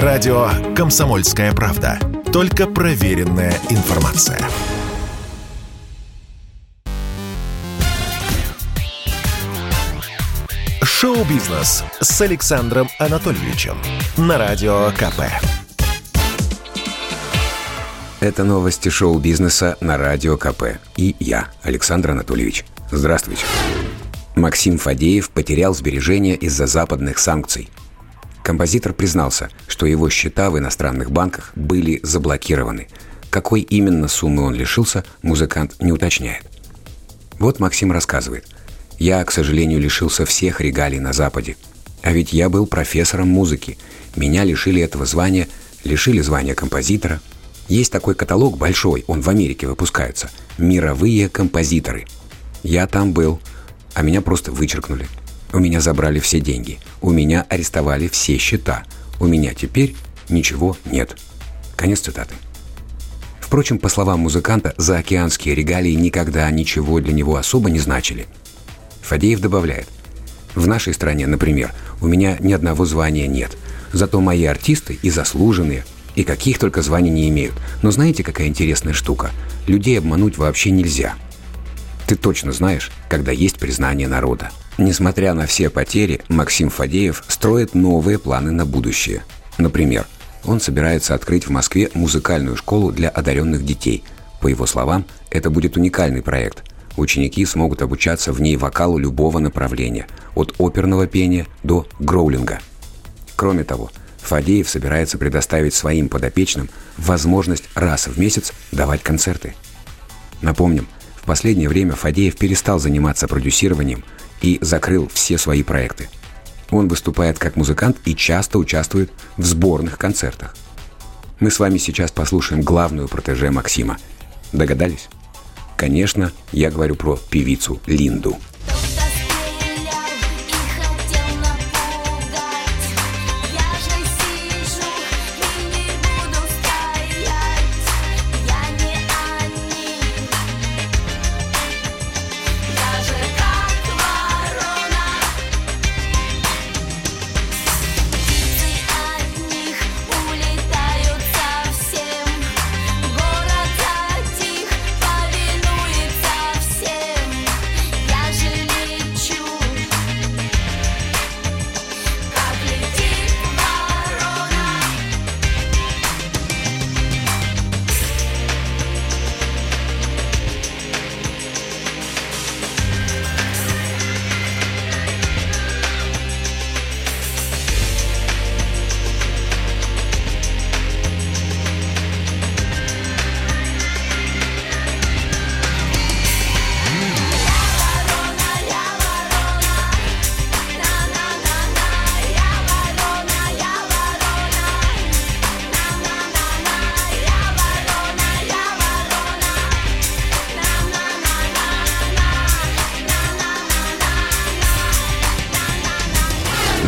Радио «Комсомольская правда». Только проверенная информация. Шоу-бизнес с Александром Анатольевичем на Радио КП. Это новости шоу-бизнеса на Радио КП. И я, Александр Анатольевич. Здравствуйте. Максим Фадеев потерял сбережения из-за западных санкций. Композитор признался, что его счета в иностранных банках были заблокированы. Какой именно суммы он лишился, музыкант не уточняет. Вот Максим рассказывает. «Я, к сожалению, лишился всех регалий на Западе. А ведь я был профессором музыки. Меня лишили этого звания, лишили звания композитора. Есть такой каталог большой, он в Америке выпускается. «Мировые композиторы». Я там был – а меня просто вычеркнули. У меня забрали все деньги. У меня арестовали все счета. У меня теперь ничего нет. Конец цитаты. Впрочем, по словам музыканта, заокеанские регалии никогда ничего для него особо не значили. Фадеев добавляет. В нашей стране, например, у меня ни одного звания нет. Зато мои артисты и заслуженные, и каких только званий не имеют. Но знаете, какая интересная штука? Людей обмануть вообще нельзя – ты точно знаешь, когда есть признание народа. Несмотря на все потери, Максим Фадеев строит новые планы на будущее. Например, он собирается открыть в Москве музыкальную школу для одаренных детей. По его словам, это будет уникальный проект. Ученики смогут обучаться в ней вокалу любого направления, от оперного пения до гроулинга. Кроме того, Фадеев собирается предоставить своим подопечным возможность раз в месяц давать концерты. Напомним, в последнее время Фадеев перестал заниматься продюсированием и закрыл все свои проекты. Он выступает как музыкант и часто участвует в сборных концертах. Мы с вами сейчас послушаем главную протеже Максима. Догадались? Конечно, я говорю про певицу Линду.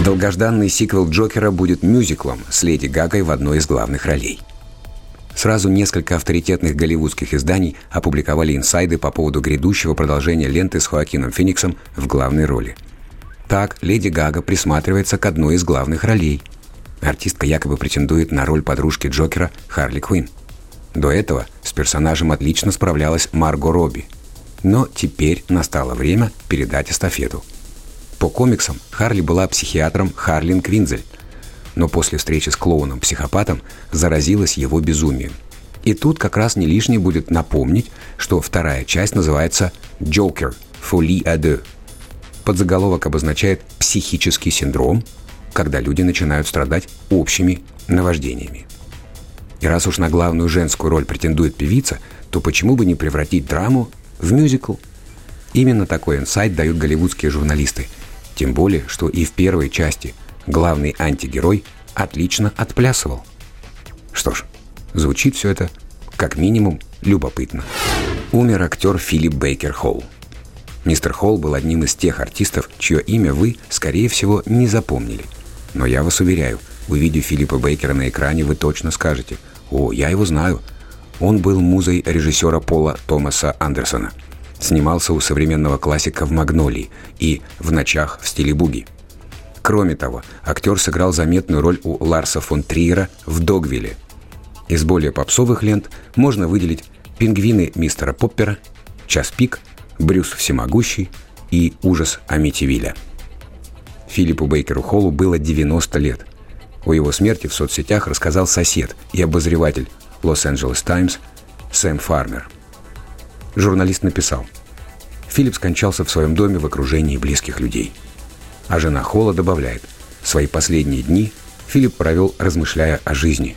Долгожданный сиквел Джокера будет мюзиклом с Леди Гагой в одной из главных ролей. Сразу несколько авторитетных голливудских изданий опубликовали инсайды по поводу грядущего продолжения ленты с Хоакином Фениксом в главной роли. Так, Леди Гага присматривается к одной из главных ролей. Артистка якобы претендует на роль подружки Джокера Харли Квинн. До этого с персонажем отлично справлялась Марго Робби. Но теперь настало время передать эстафету – по комиксам Харли была психиатром Харлин Квинзель, но после встречи с клоуном-психопатом заразилась его безумием. И тут как раз не лишнее будет напомнить, что вторая часть называется «Джокер. Folie à deux». Подзаголовок обозначает психический синдром, когда люди начинают страдать общими наваждениями. И раз уж на главную женскую роль претендует певица, то почему бы не превратить драму в мюзикл? Именно такой инсайт дают голливудские журналисты – тем более, что и в первой части главный антигерой отлично отплясывал. Что ж, звучит все это как минимум любопытно. Умер актер Филипп Бейкер Холл. Мистер Холл был одним из тех артистов, чье имя вы, скорее всего, не запомнили. Но я вас уверяю, увидев Филиппа Бейкера на экране, вы точно скажете «О, я его знаю». Он был музой режиссера Пола Томаса Андерсона – Снимался у современного классика в «Магнолии» и «В ночах в стиле буги». Кроме того, актер сыграл заметную роль у Ларса фон Триера в «Догвилле». Из более попсовых лент можно выделить «Пингвины мистера Поппера», «Час пик», «Брюс всемогущий» и «Ужас Амитивилля». Филиппу Бейкеру Холлу было 90 лет. О его смерти в соцсетях рассказал сосед и обозреватель Лос-Анджелес Таймс Сэм Фармер. Журналист написал, Филипп скончался в своем доме в окружении близких людей. А жена Холла добавляет, свои последние дни Филипп провел, размышляя о жизни.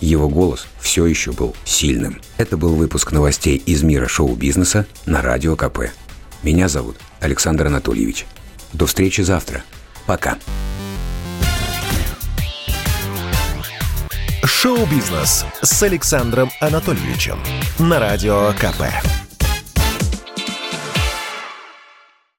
Его голос все еще был сильным. Это был выпуск новостей из мира шоу-бизнеса на Радио КП. Меня зовут Александр Анатольевич. До встречи завтра. Пока. Шоу-бизнес с Александром Анатольевичем на Радио КП.